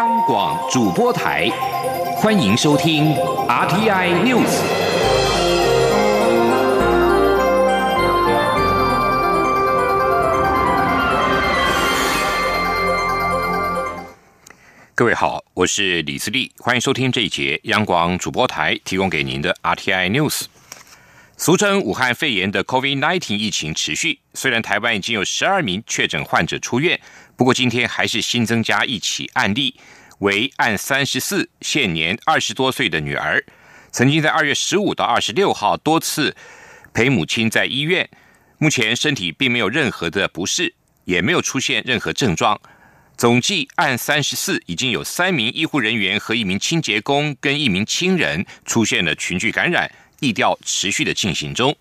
央广主播台，欢迎收听 RTI News。各位好，我是李思利，欢迎收听这一节央广主播台提供给您的 RTI News。俗称武汉肺炎的 COVID-19 疫情持续，虽然台湾已经有十二名确诊患者出院，不过今天还是新增加一起案例，为案三十四，现年二十多岁的女儿，曾经在二月十五到二十六号多次陪母亲在医院，目前身体并没有任何的不适，也没有出现任何症状。总计案三十四，已经有三名医护人员和一名清洁工跟一名亲人出现了群聚感染。疫调持续的进行中。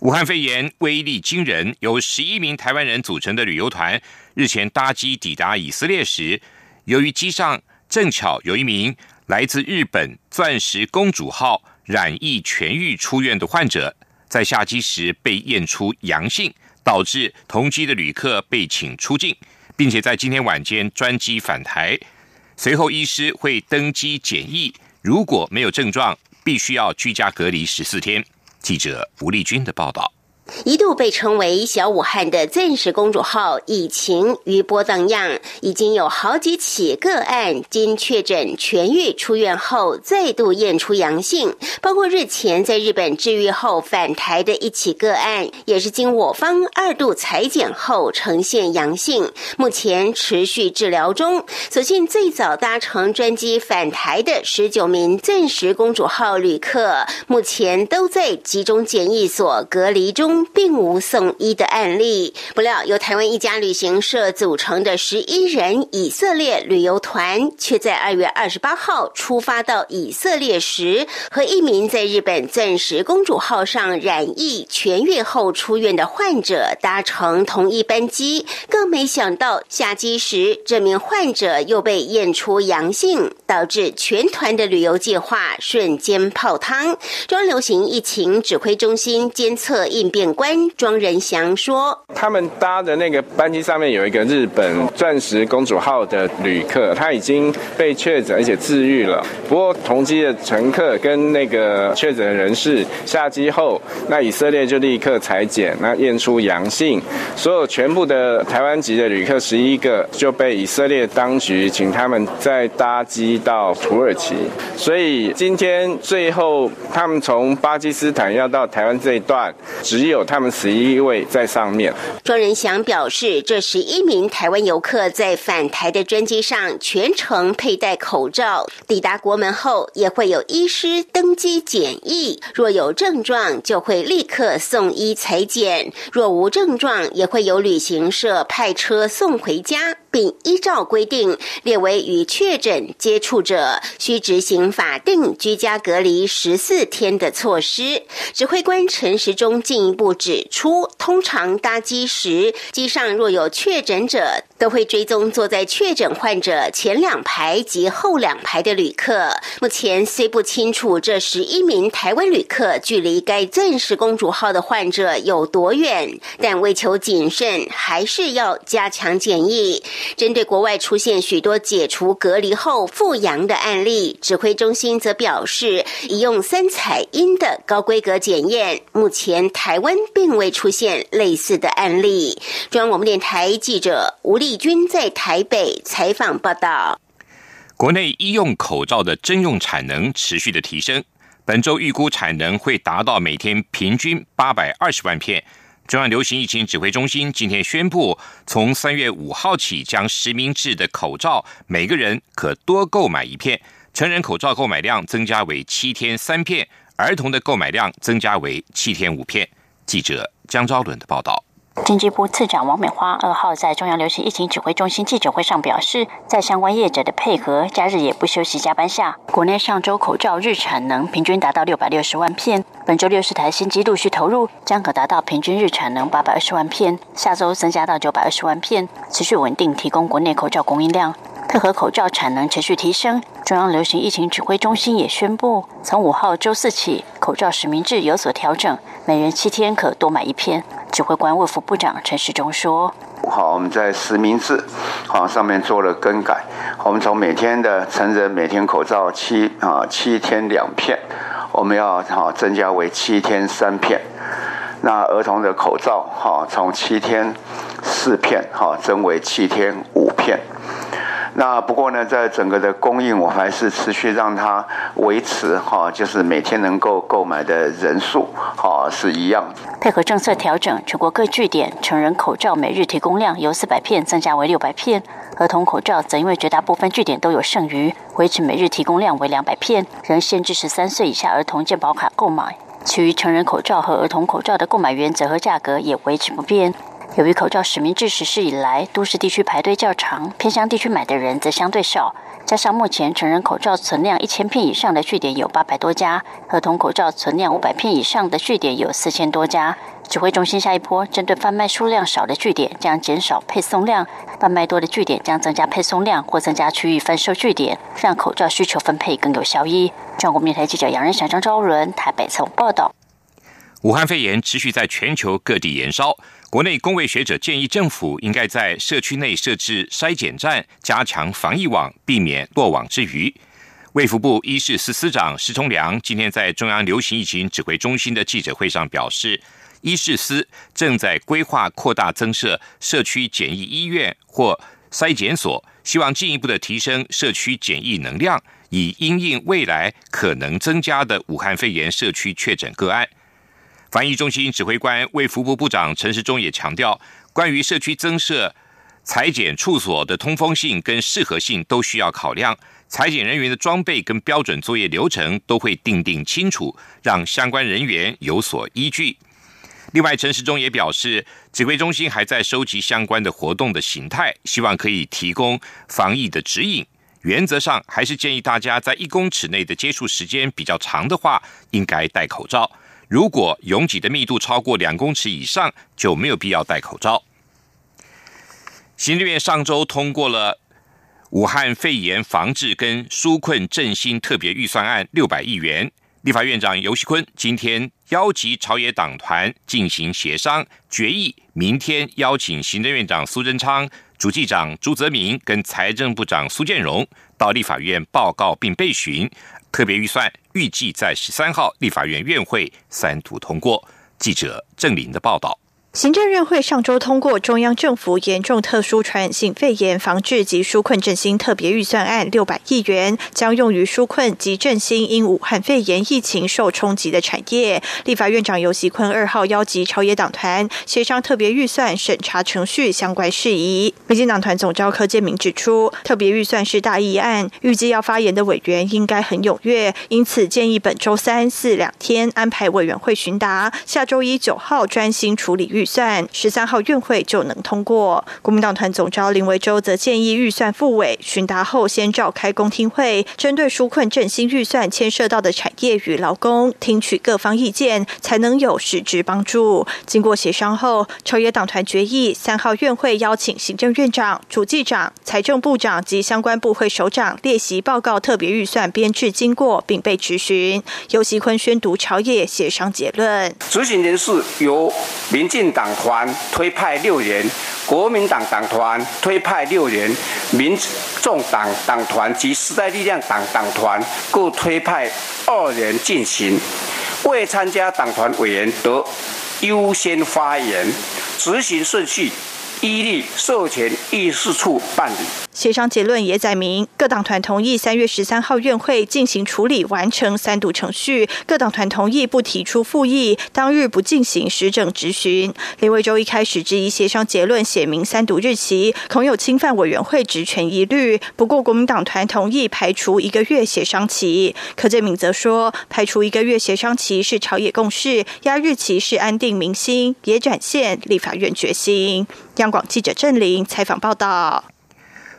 武汉肺炎威力惊人，由十一名台湾人组成的旅游团日前搭机抵达以色列时，由于机上正巧有一名来自日本“钻石公主号”染疫痊愈出院的患者，在下机时被验出阳性，导致同机的旅客被请出境，并且在今天晚间专机返台，随后医师会登机检疫，如果没有症状。必须要居家隔离十四天。记者吴丽君的报道。一度被称为“小武汉”的“钻石公主号”疫情余波荡漾，已经有好几起个案经确诊痊愈出院后再度验出阳性，包括日前在日本治愈后返台的一起个案，也是经我方二度裁剪后呈现阳性，目前持续治疗中。所幸最早搭乘专机返台的十九名“钻石公主号”旅客，目前都在集中检疫所隔离中。并无送医的案例。不料，由台湾一家旅行社组成的十一人以色列旅游团，却在二月二十八号出发到以色列时，和一名在日本“钻石公主号”上染疫痊愈后出院的患者搭乘同一班机。更没想到，下机时这名患者又被验出阳性，导致全团的旅游计划瞬间泡汤。中流行疫情指挥中心监测应变。警官庄仁祥说：“他们搭的那个班机上面有一个日本钻石公主号的旅客，他已经被确诊而且治愈了。不过同机的乘客跟那个确诊的人士下机后，那以色列就立刻裁剪，那验出阳性，所有全部的台湾籍的旅客十一个就被以色列当局请他们再搭机到土耳其。所以今天最后他们从巴基斯坦要到台湾这一段，只有。”有他们十一位在上面。庄仁祥表示，这十一名台湾游客在返台的专机上全程佩戴口罩，抵达国门后也会有医师登机检疫，若有症状就会立刻送医裁剪，若无症状也会由旅行社派车送回家。并依照规定列为与确诊接触者，需执行法定居家隔离十四天的措施。指挥官陈时中进一步指出，通常搭机时，机上若有确诊者，都会追踪坐在确诊患者前两排及后两排的旅客。目前虽不清楚这十一名台湾旅客距离该钻石公主号的患者有多远，但为求谨慎，还是要加强检疫。针对国外出现许多解除隔离后复阳的案例，指挥中心则表示，已用三彩阴的高规格检验，目前台湾并未出现类似的案例。中央广播电台记者吴丽君在台北采访报道。国内医用口罩的征用产能持续的提升，本周预估产能会达到每天平均八百二十万片。中央流行疫情指挥中心今天宣布，从三月五号起，将实名制的口罩每个人可多购买一片，成人口罩购买量增加为七天三片，儿童的购买量增加为七天五片。记者江昭伦的报道。经济部次长王美花二号在中央流行疫情指挥中心记者会上表示，在相关业者的配合，假日也不休息加班下，国内上周口罩日产能平均达到六百六十万片。本周六十台新机陆续投入，将可达到平均日产能八百二十万片，下周增加到九百二十万片，持续稳定提供国内口罩供应量。配合口罩产能持续提升，中央流行疫情指挥中心也宣布，从五号周四起，口罩实名制有所调整，每人七天可多买一片。指挥官卫副部长陈时中说。好，我们在实名制啊上面做了更改。我们从每天的成人每天口罩七啊七天两片，我们要好增加为七天三片。那儿童的口罩哈从七天四片哈增为七天五片。那不过呢，在整个的供应，我还是持续让它维持哈，就是每天能够购买的人数哈是一样。配合政策调整，全国各据点成人口罩每日提供量由四百片增加为六百片，儿童口罩则因为绝大部分据点都有剩余，维持每日提供量为两百片，仍限制十三岁以下儿童健保卡购买。其余成人口罩和儿童口罩的购买原则和价格也维持不变。由于口罩实名制实施以来，都市地区排队较长，偏乡地区买的人则相对少。加上目前成人口罩存量一千片以上的据点有八百多家，儿童口罩存量五百片以上的据点有四千多家。指挥中心下一波针对贩卖数量少的据点，将减少配送量；贩卖多的据点将增加配送量或增加区域贩售据点，让口罩需求分配更有效益。中国面台记者杨仁祥、张昭伦台北曾报道。武汉肺炎持续在全球各地延烧，国内工位学者建议政府应该在社区内设置筛检站，加强防疫网，避免落网之鱼。卫福部医事司司长施崇良今天在中央流行疫情指挥中心的记者会上表示，医事司正在规划扩大增设社区检疫医院或筛检所，希望进一步的提升社区检疫能量，以因应未来可能增加的武汉肺炎社区确诊个案。防疫中心指挥官卫福部部长陈时中也强调，关于社区增设裁剪处所的通风性跟适合性都需要考量，裁剪人员的装备跟标准作业流程都会定定清楚，让相关人员有所依据。另外，陈时中也表示，指挥中心还在收集相关的活动的形态，希望可以提供防疫的指引。原则上，还是建议大家在一公尺内的接触时间比较长的话，应该戴口罩。如果拥挤的密度超过两公尺以上，就没有必要戴口罩。行政院上周通过了武汉肺炎防治跟纾困振兴特别预算案六百亿元。立法院长游锡坤今天邀集朝野党团进行协商决议，明天邀请行政院长苏贞昌、主计长朱泽民跟财政部长苏建荣到立法院报告并备询。特别预算预计在十三号立法院院会三读通过。记者郑林的报道。行政院会上周通过中央政府严重特殊传染性肺炎防治及纾困振兴特别预算案六百亿元，将用于纾困及振兴因武汉肺炎疫情受冲击的产业。立法院长游锡坤二号邀集朝野党团协商特别预算审查程序相关事宜。民进党团总召柯建明指出，特别预算是大议案，预计要发言的委员应该很踊跃，因此建议本周三四两天安排委员会询答，下周一九号专心处理预。算十三号院会就能通过。国民党团总召林维洲则建议预算复委询答后，先召开公听会，针对纾困振兴预算牵涉到的产业与劳工，听取各方意见，才能有实质帮助。经过协商后，朝野党团决议三号院会邀请行政院长、主计长、财政部长及相关部会首长列席报告特别预算编制经过，并被质询。尤锡坤宣读朝野协商结论。执行人士由民进。党团推派六人，国民党党团推派六人，民众党党团及时代力量党党团各推派二人进行。未参加党团委员得优先发言。执行顺序依例授权议事处办理。协商结论也载明，各党团同意三月十三号院会进行处理完成三读程序。各党团同意不提出复议，当日不进行实证质询。林维洲一开始质疑协商结论写明三读日期，恐有侵犯委员会职权疑虑。不过国民党团同意排除一个月协商期。柯建敏则说，排除一个月协商期是朝野共识，压日期是安定民心，也展现立法院决心。央广记者郑玲采访报道。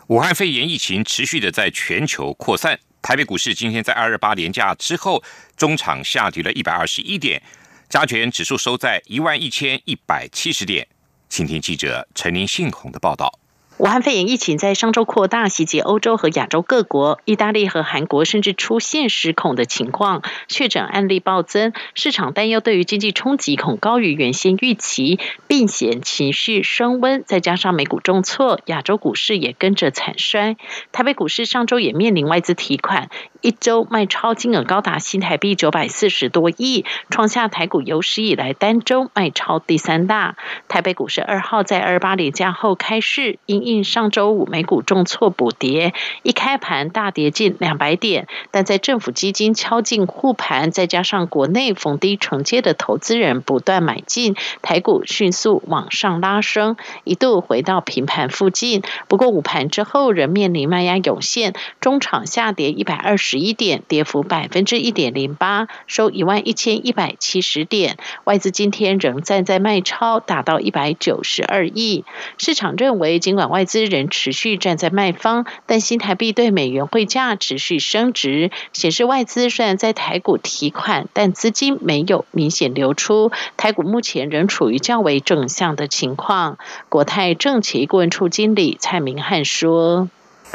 武汉肺炎疫情持续的在全球扩散，台北股市今天在二二八连假之后，中场下跌了一百二十一点，加权指数收在一万一千一百七十点。请听记者陈林信宏的报道。武汉肺炎疫情在上周扩大，袭击欧洲和亚洲各国，意大利和韩国甚至出现失控的情况，确诊案例暴增，市场担忧对于经济冲击恐高于原先预期，避险情绪升温，再加上美股重挫，亚洲股市也跟着惨衰。台北股市上周也面临外资提款，一周卖超金额高达新台币九百四十多亿，创下台股有史以来单周卖超第三大。台北股市二号在二八连假后开市，因应上周五美股重挫补跌，一开盘大跌近两百点，但在政府基金敲进护盘，再加上国内逢低承接的投资人不断买进，台股迅速往上拉升，一度回到平盘附近。不过午盘之后仍面临卖压涌现，中场下跌一百二十一点，跌幅百分之一点零八，收一万一千一百七十点。外资今天仍站在卖超，达到一百九十二亿。市场认为，尽管外外资仍持续站在卖方，但新台币对美元汇价持续升值，显示外资虽然在台股提款，但资金没有明显流出。台股目前仍处于较为正向的情况。国泰政企顾问处经理蔡明汉说：“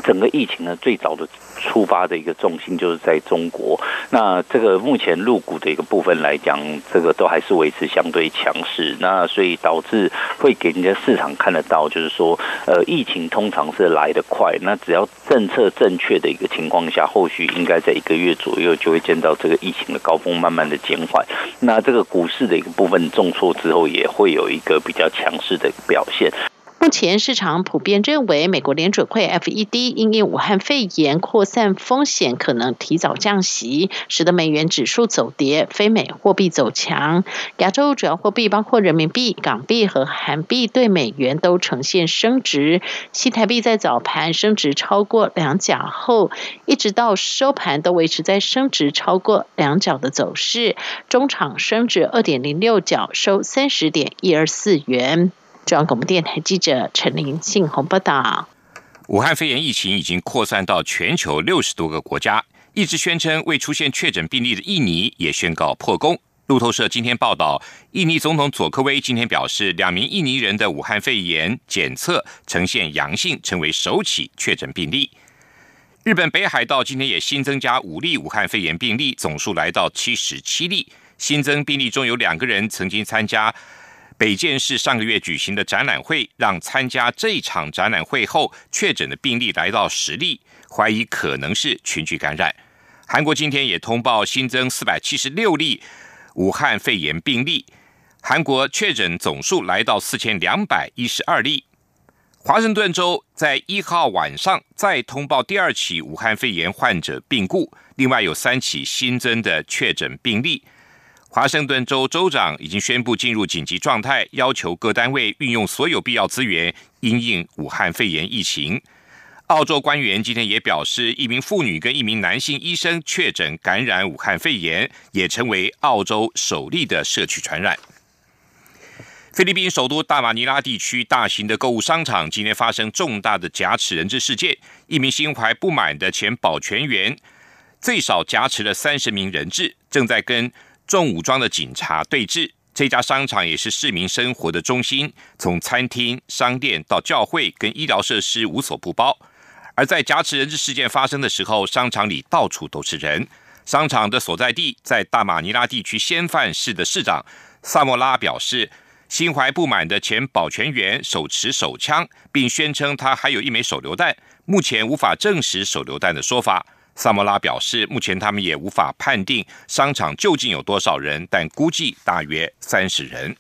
整个疫情呢，最早的。”出发的一个重心就是在中国，那这个目前入股的一个部分来讲，这个都还是维持相对强势，那所以导致会给人家市场看得到，就是说，呃，疫情通常是来得快，那只要政策正确的一个情况下，后续应该在一个月左右就会见到这个疫情的高峰慢慢的减缓，那这个股市的一个部分重挫之后，也会有一个比较强势的表现。目前市场普遍认为，美国联准会 FED 因应武汉肺炎扩散风险，可能提早降息，使得美元指数走跌，非美货币走强。亚洲主要货币包括人民币、港币和韩币对美元都呈现升值。新台币在早盘升值超过两角后，一直到收盘都维持在升值超过两角的走势。中场升值二点零六角，收三十点一二四元。中央广播电台记者陈林信宏报道：武汉肺炎疫情已经扩散到全球六十多个国家，一直宣称未出现确诊病例的印尼也宣告破功。路透社今天报道，印尼总统佐科威今天表示，两名印尼人的武汉肺炎检测呈现阳性，成为首起确诊病例。日本北海道今天也新增加五例武汉肺炎病例，总数来到七十七例。新增病例中有两个人曾经参加。北建市上个月举行的展览会，让参加这场展览会后确诊的病例来到十例，怀疑可能是群聚感染。韩国今天也通报新增四百七十六例武汉肺炎病例，韩国确诊总数来到四千两百一十二例。华盛顿州在一号晚上再通报第二起武汉肺炎患者病故，另外有三起新增的确诊病例。华盛顿州州长已经宣布进入紧急状态，要求各单位运用所有必要资源应应武汉肺炎疫情。澳洲官员今天也表示，一名妇女跟一名男性医生确诊感染武汉肺炎，也成为澳洲首例的社区传染。菲律宾首都大马尼拉地区大型的购物商场今天发生重大的挟持人质事件，一名心怀不满的前保全员最少挟持了三十名人质，正在跟。重武装的警察对峙，这家商场也是市民生活的中心，从餐厅、商店到教会跟医疗设施无所不包。而在挟持人质事件发生的时候，商场里到处都是人。商场的所在地在大马尼拉地区先犯市的市长萨莫拉表示，心怀不满的前保全员手持手枪，并宣称他还有一枚手榴弹，目前无法证实手榴弹的说法。萨莫拉表示，目前他们也无法判定商场究竟有多少人，但估计大约三十人。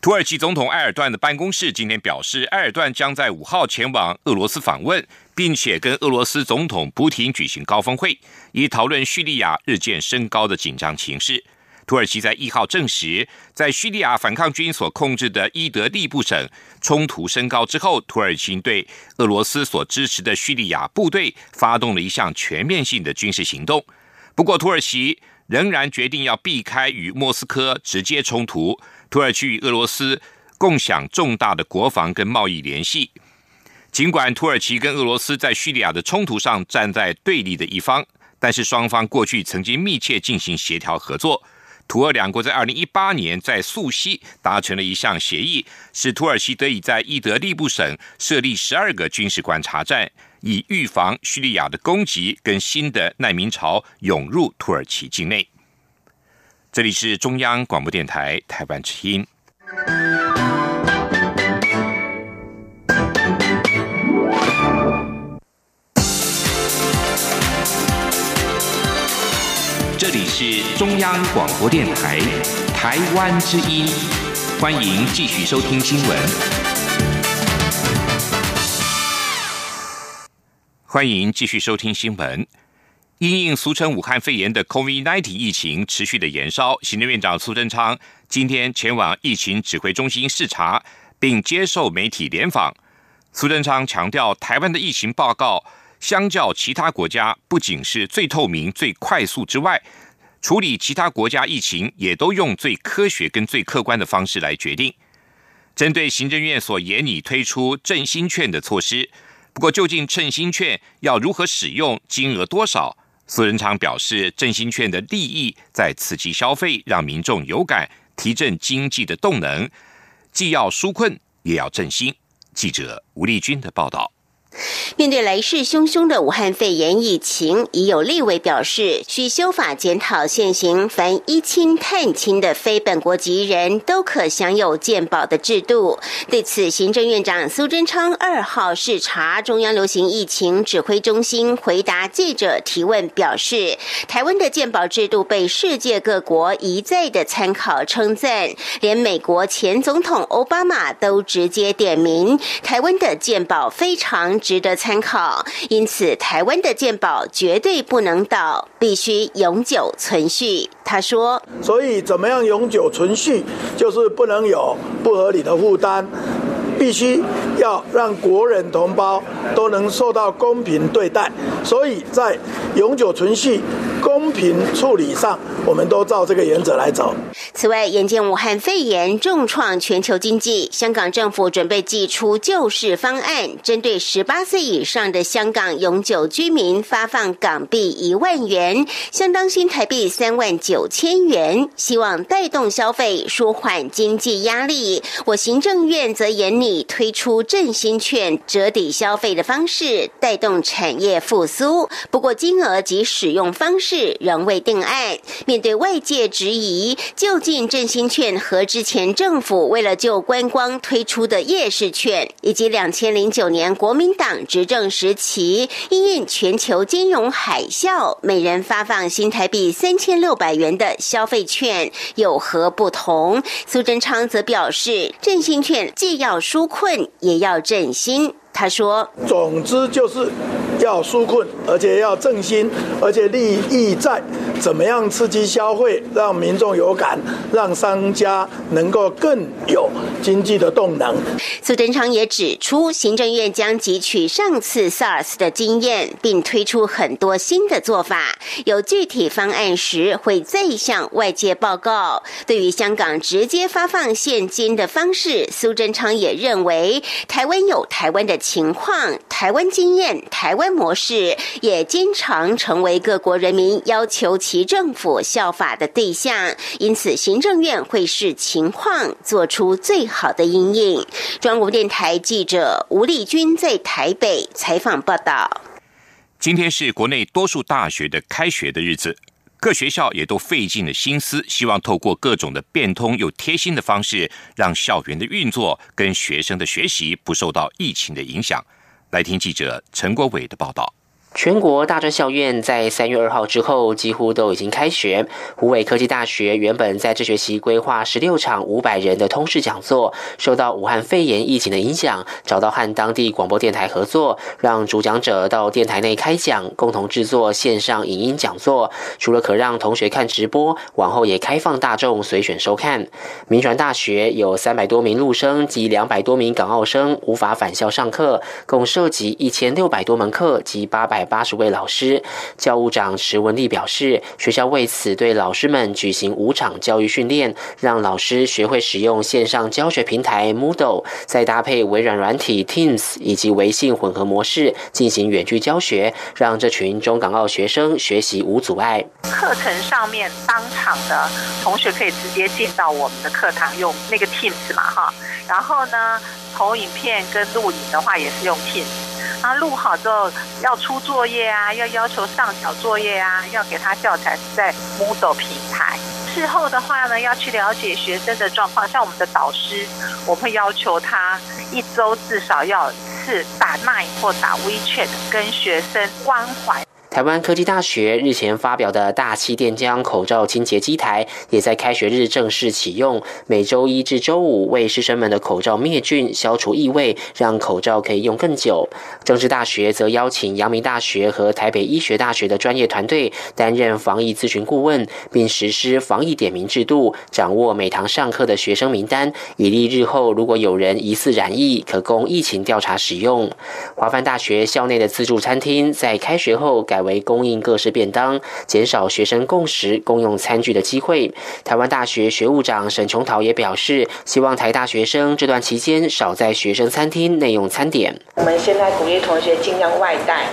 土耳其总统埃尔段的办公室今天表示，埃尔段将在五号前往俄罗斯访问，并且跟俄罗斯总统普廷举行高峰会，以讨论叙利亚日渐升高的紧张情势。土耳其在一号证实，在叙利亚反抗军所控制的伊德利布省冲突升高之后，土耳其对俄罗斯所支持的叙利亚部队发动了一项全面性的军事行动。不过，土耳其仍然决定要避开与莫斯科直接冲突。土耳其与俄罗斯共享重大的国防跟贸易联系。尽管土耳其跟俄罗斯在叙利亚的冲突上站在对立的一方，但是双方过去曾经密切进行协调合作。土俄两国在二零一八年在素西达成了一项协议，使土耳其得以在伊德利布省设立十二个军事观察站，以预防叙利亚的攻击跟新的难民潮涌入土耳其境内。这里是中央广播电台台湾之音。是中央广播电台台湾之音，欢迎继续收听新闻。欢迎继续收听新闻。因应俗称武汉肺炎的 COVID-19 疫情持续的延烧，行政院长苏贞昌今天前往疫情指挥中心视察，并接受媒体联访。苏贞昌强调，台湾的疫情报告。相较其他国家，不仅是最透明、最快速之外，处理其他国家疫情也都用最科学跟最客观的方式来决定。针对行政院所严拟推出振兴券的措施，不过究竟振兴券要如何使用、金额多少，苏仁昌表示，振兴券的利益在刺激消费，让民众有感，提振经济的动能，既要纾困，也要振兴。记者吴丽君的报道。面对来势汹汹的武汉肺炎疫情，已有立委表示，需修法检讨现行凡一亲探亲的非本国籍人都可享有健保的制度。对此，行政院长苏贞昌二号视察中央流行疫情指挥中心，回答记者提问表示，台湾的健保制度被世界各国一再的参考称赞，连美国前总统奥巴马都直接点名台湾的健保非常。值得参考，因此台湾的健保绝对不能倒，必须永久存续。他说：“所以怎么样永久存续，就是不能有不合理的负担。”必须要让国人同胞都能受到公平对待，所以在永久存续、公平处理上，我们都照这个原则来走。此外，眼见武汉肺炎重创全球经济，香港政府准备寄出救市方案，针对十八岁以上的香港永久居民发放港币一万元，相当新台币三万九千元，希望带动消费，舒缓经济压力。我行政院则严拟。推出振兴券折抵消费的方式，带动产业复苏。不过，金额及使用方式仍未定案。面对外界质疑，究竟振兴券和之前政府为了救观光推出的夜市券，以及两千零九年国民党执政时期因应全球金融海啸，每人发放新台币三千六百元的消费券有何不同？苏贞昌则表示，振兴券既要。纾困也要振兴。他说：“总之就是要纾困，而且要振兴，而且利益在怎么样刺激消费，让民众有感，让商家能够更有经济的动能。”苏贞昌也指出，行政院将汲取上次 SARS 的经验，并推出很多新的做法。有具体方案时，会再向外界报告。对于香港直接发放现金的方式，苏贞昌也认为，台湾有台湾的。情况，台湾经验、台湾模式也经常成为各国人民要求其政府效法的对象，因此行政院会视情况做出最好的应应。中国电台记者吴丽君在台北采访报道。今天是国内多数大学的开学的日子，各学校也都费尽了心思，希望透过各种的变通又贴心的方式，让校园的运作跟学生的学习不受到疫情的影响。来听记者陈国伟的报道。全国大专校院在三月二号之后几乎都已经开学。湖北科技大学原本在这学期规划十六场五百人的通识讲座，受到武汉肺炎疫情的影响，找到和当地广播电台合作，让主讲者到电台内开讲，共同制作线上影音讲座。除了可让同学看直播，往后也开放大众随选收看。民传大学有三百多名陆生及两百多名港澳生无法返校上课，共涉及一千六百多门课及八百。八十位老师。教务长池文丽表示，学校为此对老师们举行五场教育训练，让老师学会使用线上教学平台 Moodle，再搭配微软软体 Teams 以及微信混合模式进行远距教学，让这群中港澳学生学习无阻碍。课程上面当场的同学可以直接进到我们的课堂用那个 Teams 嘛，哈，然后呢，投影片跟录影的话也是用 Teams。然后录好之后要出作业啊，要要求上缴作业啊，要给他教材是在 Moodle 平台。事后的话呢，要去了解学生的状况。像我们的导师，我会要求他一周至少要一次打 Line 或打 WeChat 跟学生关怀。台湾科技大学日前发表的大气电浆口罩清洁机台，也在开学日正式启用。每周一至周五为师生们的口罩灭菌、消除异味，让口罩可以用更久。政治大学则邀请阳明大学和台北医学大学的专业团队担任防疫咨询顾问，并实施防疫点名制度，掌握每堂上课的学生名单，以利日后如果有人疑似染疫，可供疫情调查使用。华范大学校内的自助餐厅在开学后改。改为供应各式便当，减少学生共食共用餐具的机会。台湾大学学务长沈琼桃也表示，希望台大学生这段期间少在学生餐厅内用餐点。我们现在鼓励同学尽量外带。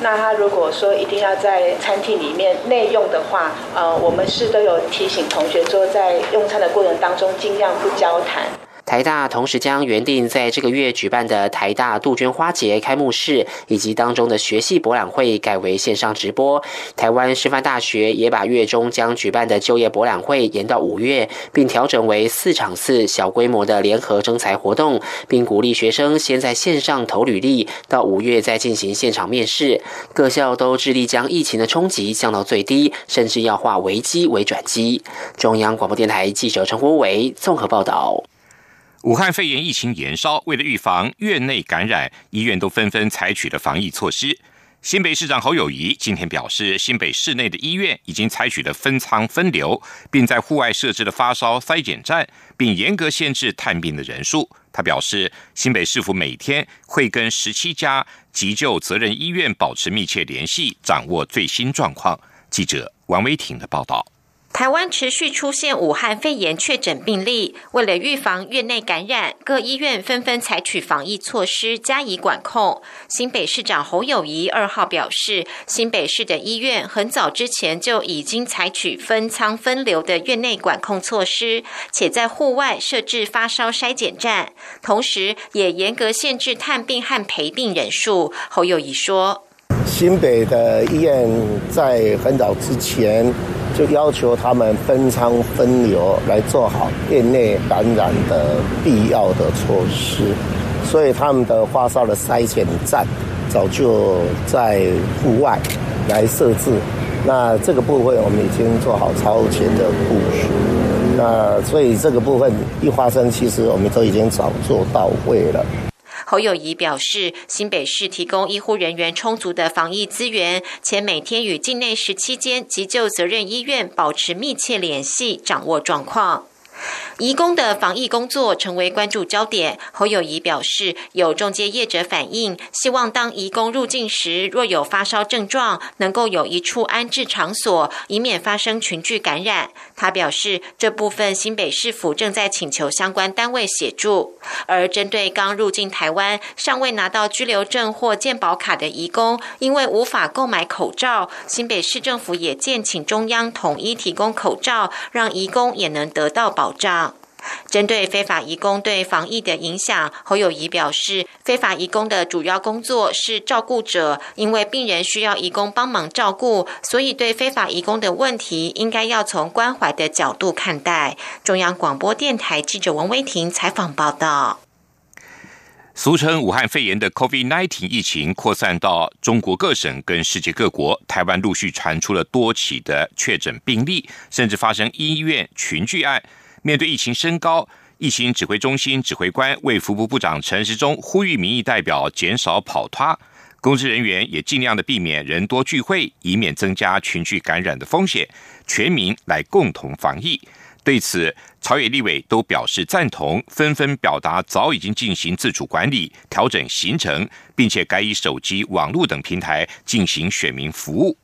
那他如果说一定要在餐厅里面内用的话，呃，我们是都有提醒同学说，在用餐的过程当中尽量不交谈。台大同时将原定在这个月举办的台大杜鹃花节开幕式以及当中的学系博览会改为线上直播。台湾师范大学也把月中将举办的就业博览会延到五月，并调整为四场次小规模的联合征才活动，并鼓励学生先在线上投履历，到五月再进行现场面试。各校都致力将疫情的冲击降到最低，甚至要化危机为转机。中央广播电台记者陈国伟综合报道。武汉肺炎疫情延烧，为了预防院内感染，医院都纷纷采取了防疫措施。新北市长侯友谊今天表示，新北市内的医院已经采取了分仓分流，并在户外设置了发烧筛检站，并严格限制探病的人数。他表示，新北市府每天会跟十七家急救责任医院保持密切联系，掌握最新状况。记者王威婷的报道。台湾持续出现武汉肺炎确诊病例，为了预防院内感染，各医院纷纷采取防疫措施加以管控。新北市长侯友谊二号表示，新北市的医院很早之前就已经采取分仓分流的院内管控措施，且在户外设置发烧筛检站，同时也严格限制探病和陪病人数。侯友谊说。新北的医院在很早之前就要求他们分仓分流来做好院内感染的必要的措施，所以他们的发烧的筛检站早就在户外来设置。那这个部分我们已经做好超前的部署。那所以这个部分一发生，其实我们都已经早做到位了。侯友谊表示，新北市提供医护人员充足的防疫资源，且每天与境内十七间急救责任医院保持密切联系，掌握状况。移工的防疫工作成为关注焦点。侯友谊表示，有中介业者反映，希望当移工入境时，若有发烧症状，能够有一处安置场所，以免发生群聚感染。他表示，这部分新北市府正在请求相关单位协助。而针对刚入境台湾、尚未拿到居留证或健保卡的移工，因为无法购买口罩，新北市政府也建请中央统一提供口罩，让移工也能得到保障。针对非法移工对防疫的影响，侯友谊表示，非法移工的主要工作是照顾者，因为病人需要移工帮忙照顾，所以对非法移工的问题，应该要从关怀的角度看待。中央广播电台记者王威婷采访报道。俗称武汉肺炎的 COVID-19 疫情扩散到中国各省跟世界各国，台湾陆续传出了多起的确诊病例，甚至发生医院群聚案。面对疫情升高，疫情指挥中心指挥官卫福部部长陈时中呼吁民意代表减少跑脱，公职人员也尽量的避免人多聚会，以免增加群聚感染的风险，全民来共同防疫。对此，朝野立委都表示赞同，纷纷表达早已经进行自主管理、调整行程，并且改以手机、网络等平台进行选民服务。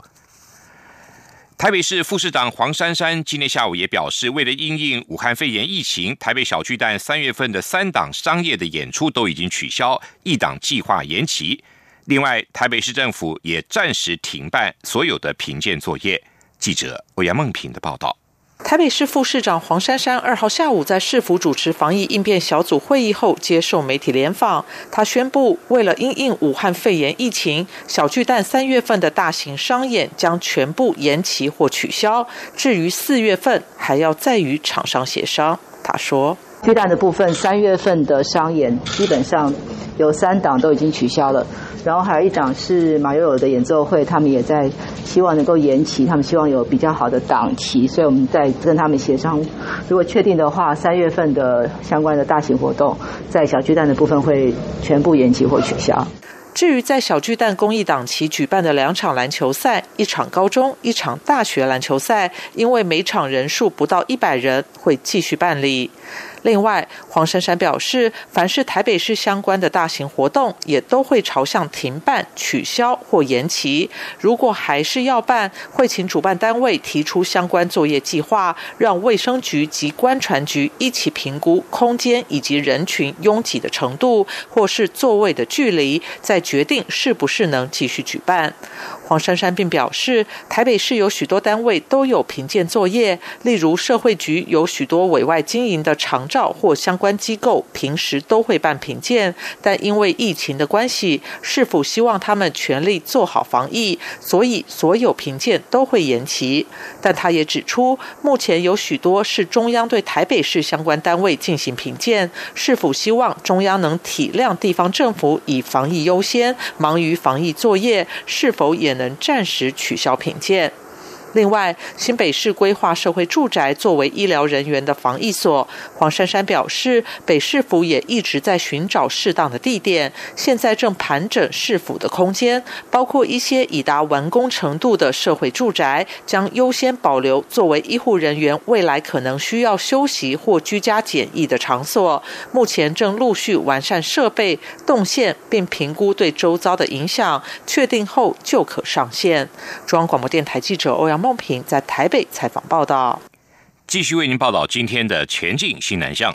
台北市副市长黄珊珊今天下午也表示，为了应应武汉肺炎疫情，台北小巨蛋三月份的三档商业的演出都已经取消，一档计划延期。另外，台北市政府也暂时停办所有的评鉴作业。记者欧阳梦平的报道。台北市副市长黄珊珊二号下午在市府主持防疫应变小组会议后，接受媒体联访。他宣布，为了因应武汉肺炎疫情，小巨蛋三月份的大型商演将全部延期或取消。至于四月份，还要再与厂商协商。他说：“巨蛋的部分，三月份的商演基本上有三档都已经取消了。”然后还有一档是马友友的演奏会，他们也在希望能够延期，他们希望有比较好的档期，所以我们在跟他们协商，如果确定的话，三月份的相关的大型活动，在小巨蛋的部分会全部延期或取消。至于在小巨蛋公益档期举办的两场篮球赛，一场高中，一场大学篮球赛，因为每场人数不到一百人，会继续办理。另外，黄珊珊表示，凡是台北市相关的大型活动，也都会朝向停办、取消或延期。如果还是要办，会请主办单位提出相关作业计划，让卫生局及观传局一起评估空间以及人群拥挤的程度，或是座位的距离，再决定是不是能继续举办。黄珊珊并表示，台北市有许多单位都有评鉴作业，例如社会局有许多委外经营的长照或相关机构，平时都会办评鉴，但因为疫情的关系，是否希望他们全力做好防疫，所以所有评鉴都会延期。但他也指出，目前有许多是中央对台北市相关单位进行评鉴，是否希望中央能体谅地方政府以防疫优先，忙于防疫作业，是否也？能暂时取消品鉴。另外，新北市规划社会住宅作为医疗人员的防疫所。黄珊珊表示，北市府也一直在寻找适当的地点，现在正盘整市府的空间，包括一些已达完工程度的社会住宅，将优先保留作为医护人员未来可能需要休息或居家检疫的场所。目前正陆续完善设备动线，并评估对周遭的影响，确定后就可上线。中央广播电台记者欧阳。梦平在台北采访报道，继续为您报道今天的前进新南向。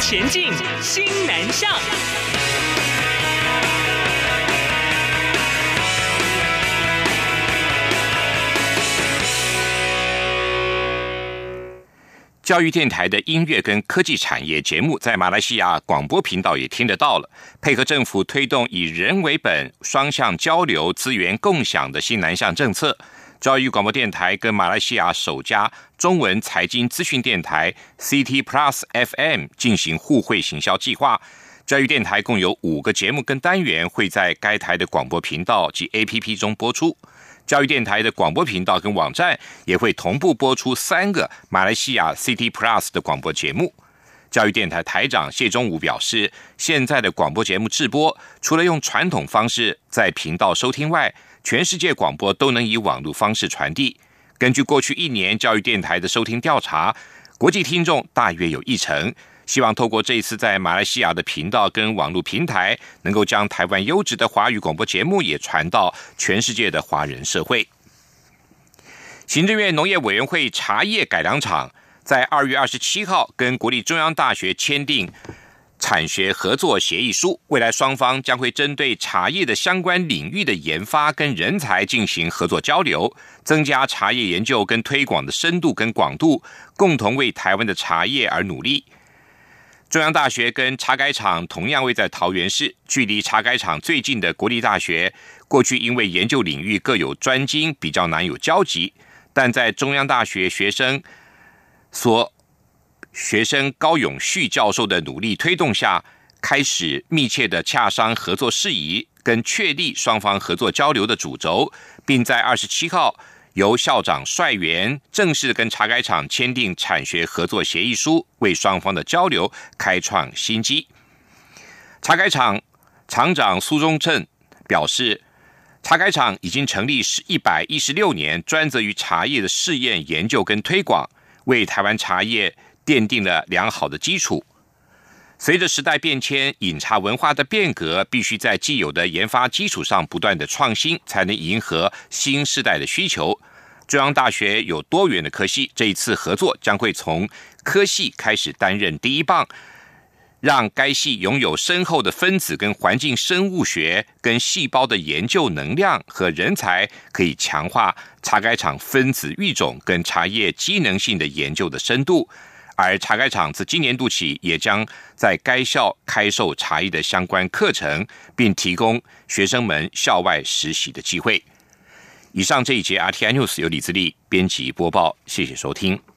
前进新南向。教育电台的音乐跟科技产业节目，在马来西亚广播频道也听得到了。配合政府推动以人为本、双向交流、资源共享的新南向政策，教育广播电台跟马来西亚首家中文财经资讯电台 CT Plus FM 进行互惠行销计划。教育电台共有五个节目跟单元会在该台的广播频道及 APP 中播出。教育电台的广播频道跟网站也会同步播出三个马来西亚 CityPlus 的广播节目。教育电台台长谢忠武表示，现在的广播节目制播，除了用传统方式在频道收听外，全世界广播都能以网络方式传递。根据过去一年教育电台的收听调查，国际听众大约有一成。希望透过这一次在马来西亚的频道跟网络平台，能够将台湾优质的华语广播节目也传到全世界的华人社会。行政院农业委员会茶叶改良厂在二月二十七号跟国立中央大学签订产学合作协议书，未来双方将会针对茶叶的相关领域的研发跟人才进行合作交流，增加茶叶研究跟推广的深度跟广度，共同为台湾的茶叶而努力。中央大学跟茶改厂同样位在桃园市，距离茶改厂最近的国立大学，过去因为研究领域各有专精，比较难有交集。但在中央大学学生所学生高永旭教授的努力推动下，开始密切的洽商合作事宜，跟确立双方合作交流的主轴，并在二十七号。由校长率员正式跟茶改厂签订产学合作协议书，为双方的交流开创新机。茶改厂厂长苏忠正表示，茶改厂已经成立是一百一十六年，专责于茶叶的试验研究跟推广，为台湾茶叶奠定了良好的基础。随着时代变迁，饮茶文化的变革，必须在既有的研发基础上不断的创新，才能迎合新时代的需求。中央大学有多元的科系，这一次合作将会从科系开始担任第一棒，让该系拥有深厚的分子跟环境生物学跟细胞的研究能量和人才，可以强化茶改厂分子育种跟茶叶机能性的研究的深度。而茶盖厂自今年度起，也将在该校开授茶艺的相关课程，并提供学生们校外实习的机会。以上这一节 RTI News 由李自立编辑播报，谢谢收听。